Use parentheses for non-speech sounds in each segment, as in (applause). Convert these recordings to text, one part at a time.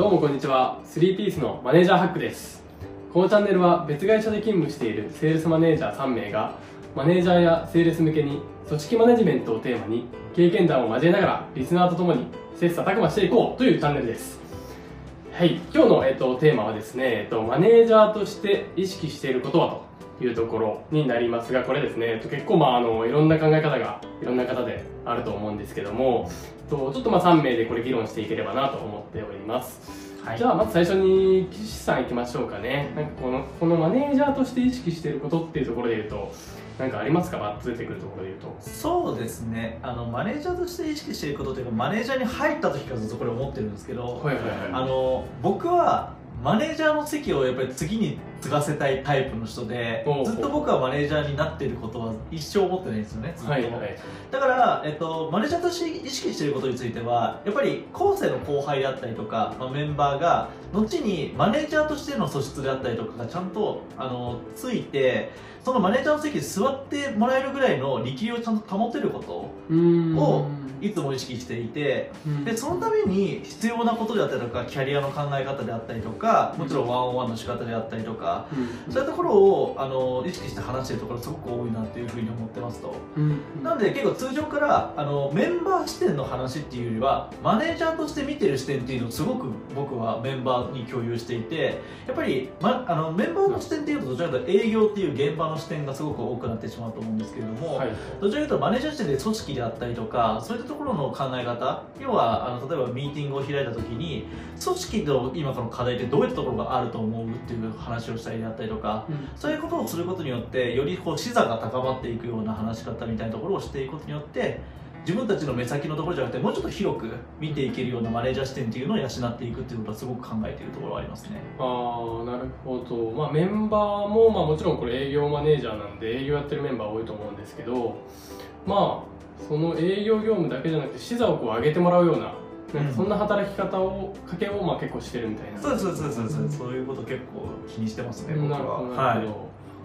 どうもこんにちは。3ピースのマネージャーハックです。このチャンネルは別会社で勤務しているセールスマネージャー3名がマネージャーやセールス向けに組織マネジメントをテーマに経験談を交えながらリスナーとともに切磋琢磨していこうというチャンネルです。はい。今日の、えっと、テーマはですね、えっと、マネージャーとして意識していることはと。いうところになりますがこれですね、えっと、結構まああのいろんな考え方がいろんな方であると思うんですけどもとちょっとまあ3名でこれ議論していければなと思っております、はい。じゃあまず最初に岸さんいきましょうかね。なんかこのこのマネージャーとして意識していることっていうところで言うとなんかありますか？バッと出てくるところで言うと。そうですね。あのマネージャーとして意識していることというかマネージャーに入った時からずっとこれ思ってるんですけど、はいはい。あの僕はマネージャーの席をやっぱり次に継がせたいタイプの人でずっと僕はマネージャーになっていることは一生思ってないんですよねずっと。はいはい。だから、えっと、マネージャーとして意識していることについてはやっぱり後世の後輩であったりとか、まあ、メンバーが後にマネージャーとしての素質であったりとかがちゃんとあのついてそのマネージャーの席に座ってもらえるぐらいの力量をちゃんと保てることをいつも意識していてうん。でそのために必要なことであったりとかキャリアの考え方であったりとかもちろんワンオンワンの仕方であったりとかうん。そういうところをあの意識して話しているところすごく多いなっていうふうに思ってますと。うん。なので結構通常からあのメンバー視点の話っていうよりはマネージャーとして見てる視点っていうのをすごく僕はメンバーに共有していてやっぱり、ま、あのメンバーの視点っていうとどちらかというと営業っていう現場の視点がすごく多くなってしまうと思うんですけれども、はいどちらかというとマネージャー視点で組織であったりとかそういったところの考え方要はあの例えばミーティングを開いた時に組織の今この課題ってどういったところがあると思うっていう話をしたりであったりとかそういうことをすることによってよりこう視座が高まっていくような話し方みたいなところをしていくことによって自分たちの目先のところじゃなくてもうちょっと広く見ていけるようなマネージャー視点っていうのを養っていくっていうことはすごく考えているところはありますね。ああなるほど、まあ、メンバーも、まあ、もちろんこれ営業マネージャーなんで営業やってるメンバー多いと思うんですけどまあその営業業務だけじゃなくて視座をこう上げてもらうようななん。かそんな働き方をかけをまあ結構してるみたいな、そうそうそうそうです。そういうこと結構気にしてますね僕は。はい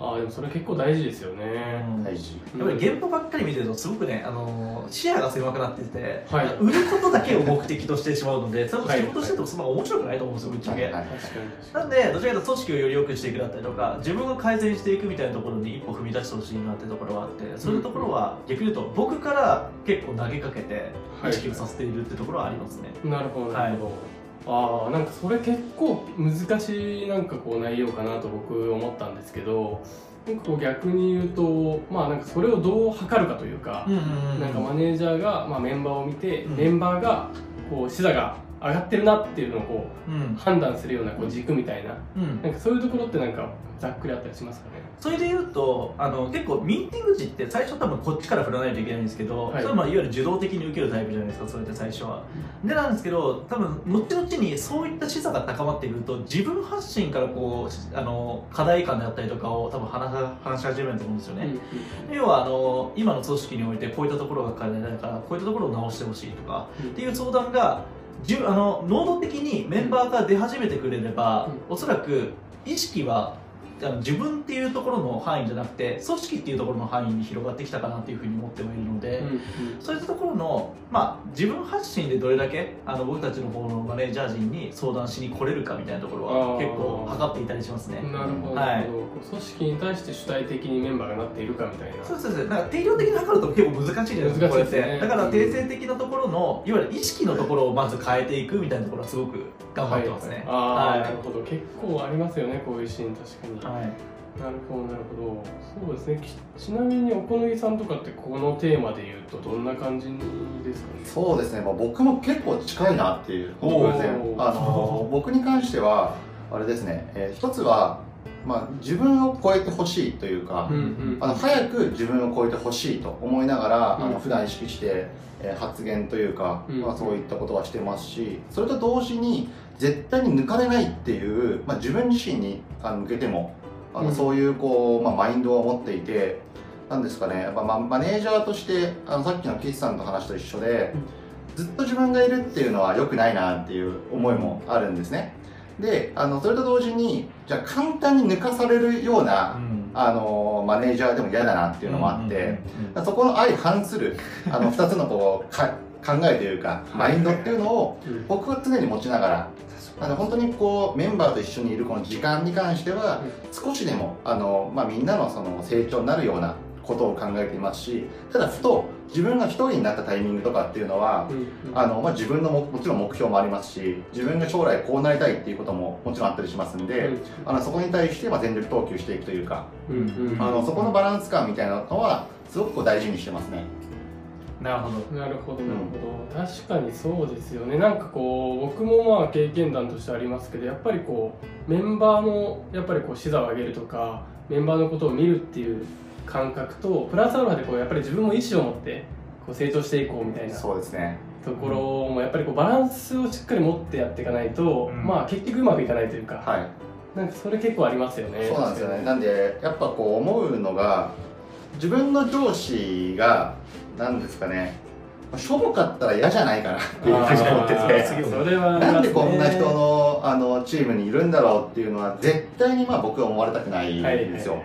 ああでもそれ結構大事ですよね、うん。大事。やっぱり現場ばっかり見てるとすごくね、あのー視野が狭くなってて、はい。売ることだけを目的としてしまうので多分はい仕事しててもそんな面白くないと思うんですよぶっちゃけ。はい確かに確かなんで、どちらかというと組織をより良くしていくだったりとか、自分が改善していくみたいなところに一歩踏み出してほしいなってところはあって、そういうところは逆に言うと、僕から結構投げかけてはい意識をさせているってところはありますね。になるほど。なるほど、ああなんかそれ結構難しいなんかこう内容かなと僕思ったんですけどなんかこう逆に言うとまあなんかそれをどう測るかというか、なんかマネージャーが、まあ、メンバーを見て、うん。メンバーがこう視座が上がってるなっていうのをこううん。判断するようなこう軸みたいな。うん。なんかそういうところってなんかざっくりあったりしますかね？それで言うとあの結構ミーティング時って最初多分こっちから振らないといけないんですけど、はい。それはまあいわゆる受動的に受けるタイプじゃないですかそれって最初は。でなんですけど多分後々にそういった視座が高まってくると自分発信からこうあの課題感であったりとかを多分話し話し始めると思うんですよね。要はあの今の組織においてこういったところが課題だからこういったところを直してほしいとかうん。っていう相談がじゅあの能動的にメンバーが出始めてくれれば、おそらく意識はあの自分っていうところの範囲じゃなくて組織っていうところの範囲に広がってきたかなっていうふうに思ってもいるので、うんうん。そういったところの、まあ、自分発信でどれだけあの僕たちの方のマネージャー陣に相談しに来れるかみたいなところは結構測っていたりしますね。なるほど、はいこう組織に対して主体的にメンバーがなっているかみたいな。そうそうそう。なんか定量的に測ると結構難しいじゃないですか難しいですね。これって。だから定性的なところのいわゆる意識のところをまず変えていくみたいなところはすごく頑張ってますね。ああ、はい。なるほど。結構ありますよねこういうシーン確かに、はい。なるほどなるほど。そうですね。きちなみにお好みさんとかってこのテーマで言うとどんな感じですかね？そうですね、まあ、僕も結構近いなっていう。ことですねあの僕に関してはあれですね、えー一つは、まあ、自分を超えてほしいというか、うんうん。あの早く自分を超えてほしいと思いながら、うん。あの普段意識して、えー発言というか、うん。まあ、そういったことはしてますしそれと同時に絶対に抜かれないっていう、まあ、自分自身にあの向けてもあの、うん。そういうこう、まあ、マインドを持っていてなんですかねやっぱ、まあ、マネージャーとしてあのさっきの岸さんの話と一緒で、ずっと自分がいるっていうのは良くないなっていう思いもあるんですねであのそれと同時にじゃあ簡単に抜かされるようなうん。あのマネージャーでも嫌だなっていうのもあって、うんうんうんそこの相反するあの (laughs) 2つのこうか考えというかマインドっていうのをうん。僕は常に持ちながらあの本当にこうメンバーと一緒にいるこの時間に関しては少しでもあの、まあ、みんなのその成長になるようなことを考えていますしただふと自分が一人になったタイミングとかっていうのはうんあの、まあ、自分のももちろん目標もありますし自分が将来こうなりたいっていうことももちろんあったりしますんで、あのそこに対してまあ全力投球していくというかうんうん。あのそこのバランス感みたいなのはすごく大事にしてますね。なるほど。なるほどなるほど、確かにそうですよね。なんかこう僕もまあ経験談としてありますけどやっぱりこうメンバーのやっぱりこう視座を上げるとかメンバーのことを見るっていう感覚とプラスアルファでこうやっぱり自分も意思を持ってこう成長していこうみたいなとそうですね。ころもやっぱりこうバランスをしっかり持ってやっていかないと、うん。まあ結局うまくいかないというか、はい。なんかそれ結構ありますよね。そうなんですよね。なんでやっぱこう思うのが自分の上司が何ですかねしょぼかったら嫌じゃないかなっていうふうに思ってあてーそれはね。なんでこんな人のあのチームにいるんだろうっていうのは絶対にまあ僕は思われたくないんはいはいはいですよ、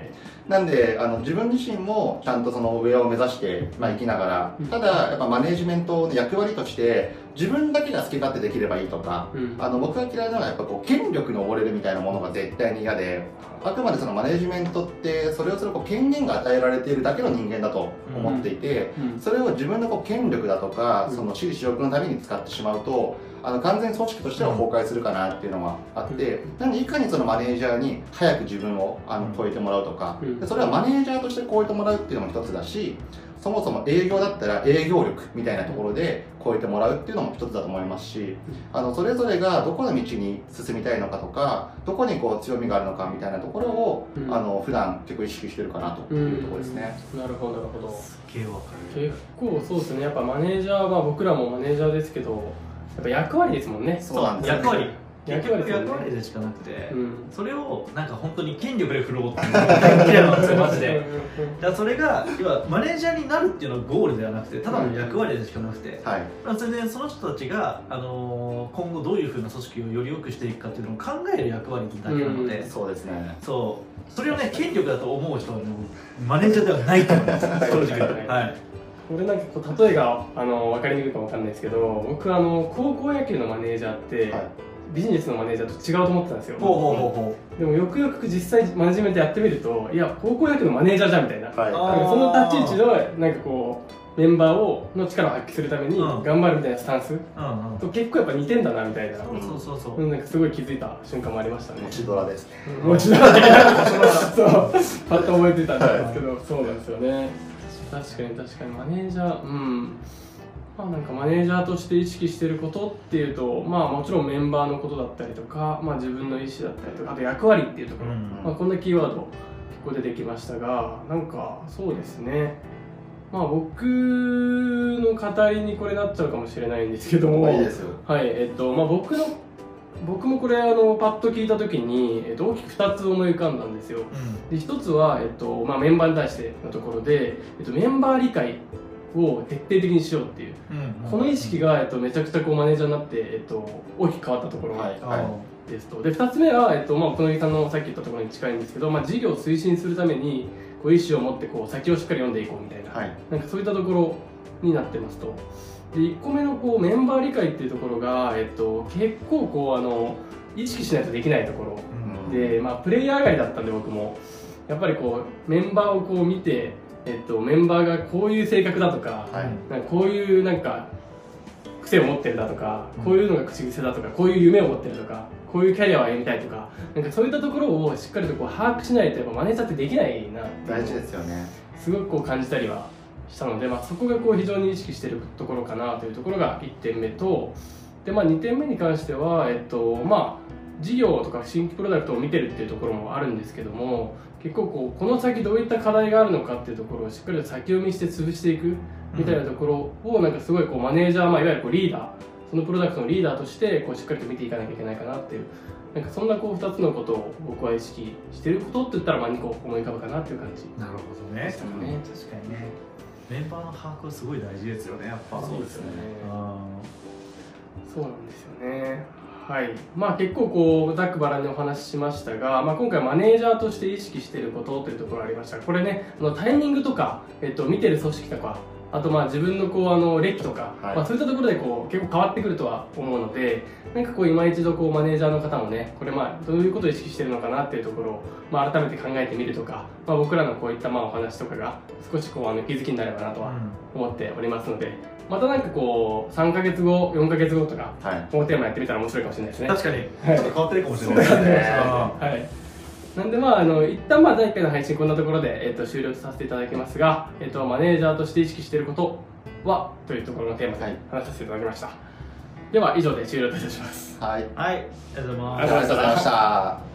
なんであの自分自身もちゃんとその上を目指して、まあ、生きながらうん。ただやっぱマネジメントの役割として自分だけが好き勝手できればいいとかうん。あの僕が嫌いなのはやっぱこう権力に溺れるみたいなものが絶対に嫌であくまでそのマネジメントってそれをするこう権限が与えられているだけの人間だと思っていて、うん。それを自分のこう権力だとか、うん。その私利私欲のために使ってしまうとあの完全に組織としては崩壊するかなっていうのがあって、なのでいかにそのマネージャーに早く自分をあのうん。超えてもらうとか、うん。でそれはマネージャーとして超えてもらうっていうのも一つだしそもそも営業だったら営業力みたいなところで超えてもらうっていうのも一つだと思いますしあのそれぞれがどこの道に進みたいのかとかどこにこう強みがあるのかみたいなところを、うん。あの普段結構意識してるかなというところですね。なるほどなるほど。すっげえわか結構そうですね。やっぱマネージャーは僕らもマネージャーですけどやっぱ役割ですもんね。そうなんです役割。役結局割役割でしかなくて、うん。それをなんか本当に権力で振ろうっていうのが大嫌いなんですよマジで。だからそれが要はマネージャーになるっていうのがゴールではなくてただの役割でしかなくて、はい。まあ、それでその人たちが、あのー今後どういうふうな組織をより良くしていくかっていうのを考える役割だけなので、うん。そうですね。そう。それをね権力だと思う人はねマネージャーではないと思います。正直。はいこれなんかこう例えがあの分かりにくいかもわかんないですけど僕あの高校野球のマネージャーって、はい。ビジネスのマネージャーと違うと思ってたんですよ。でもよくよく実際マネジメントやってみるといや高校野球のマネージャーじゃんみたいな。はい。あなんかその立ち位置のなんかこうメンバーをの力を発揮するためにうん。頑張るみたいなスタンス。ううんうん。と結構やっぱ似てんだなみたいな、そうそうそうそう、うん、なんかすごい気づいた瞬間もありましたね。持ちドラですね。うんもちろん (laughs) そう。パッと覚えてたんですけど、そうなんですよね確かに確かに。マネージャーうん。まあなんかマネージャーとして意識してることっていうとまあもちろんメンバーのことだったりとか、まあ、自分の意思だったりとかあと役割っていうところ、うん。まあ、こんなキーワード結構出てきましたがなんかそうですね。まあ僕の語りにこれなっちゃうかもしれないんですけども。いいですよ。はいえっとまあ僕の僕もこれあのパッと聞いた時に、えっと、大きく2つ思い浮かんだんですよ。で1つは、えっとまあ、メンバーに対してのところで、えっと、メンバー理解を徹底的にしようっていう。うん。うんこの意識が、えっと、めちゃくちゃこうマネージャーになって、えっと、大きく変わったところはい。あですと。で2つ目は、えっとまあ、小野木さんのさっき言ったところに近いんですけど、まあ、事業を推進するためにこう意思を持ってこう先をしっかり読んでいこうみたいな,、はい。なんかそういったところになってますとで1個目のこうメンバー理解っていうところが、えっと、結構こうあの意識しないとできないところうん。で、まあ、プレイヤー上がりだったんで僕も。やっぱりこうメンバーをこう見て、えっと、メンバーがこういう性格だとか,、はいなんかこういうなんか癖を持ってるだとかこういうのが口癖だとかこういう夢を持ってるとかこういうキャリアを歩みたいとかなんかそういったところをしっかりとこう把握しないとやっぱマネージャーってできないな大事ですよね。すごくこう感じたりはしたので、まあ、そこがこう非常に意識しているところかなというところが1点目とで、まあ、2点目に関しては、えっとまあ、事業とか新規プロダクトを見てるっていうところもあるんですけども結構こうこの先どういった課題があるのかっていうところをしっかりと先読みして潰していくみたいなところをなんかすごいこうマネージャー、まあ、いわゆるこうリーダーそのプロダクトのリーダーとしてこうしっかりと見ていかなきゃいけないかなっていうなんかそんなこう2つのことを僕は意識してることって言ったらまあ2個思い浮かぶかなっていう感じなるほどねでしたかね。確かにねメンバーの把握はすごい大事ですよねやっぱそうですよね。あそうなんですよね。はいまあ、結構こうざっくばらんにお話ししましたが、まあ、今回マネージャーとして意識していることというところがありましたこれねあのタイミングとか、えっと、見てる組織とかあとまあ自分のこうあの歴とか、はい。まあ、そういったところでこう結構変わってくるとは思うのでなんかこう今一度こうマネージャーの方もねこれまあどういうことを意識してるのかなっていうところを、まあ、改めて考えてみるとか、まあ、僕らのこういったまあお話とかが少しこうあの気づきになればなとは思っておりますのでまたなんかこう3ヶ月後4ヶ月後とかはい。このテーマやってみたら面白いかもしれないですね。確かに、はい。ちょっと変わってるかもしれないですね。はい。なんでまああの一旦まあ第1回の配信こんなところでえっ、と終了とさせていただきますが、えっ、とマネージャーとして意識していることはというところのテーマではい。話させていただきました。では以上で終了といたします。はい。はい。ありがとうございます。ありがとうございました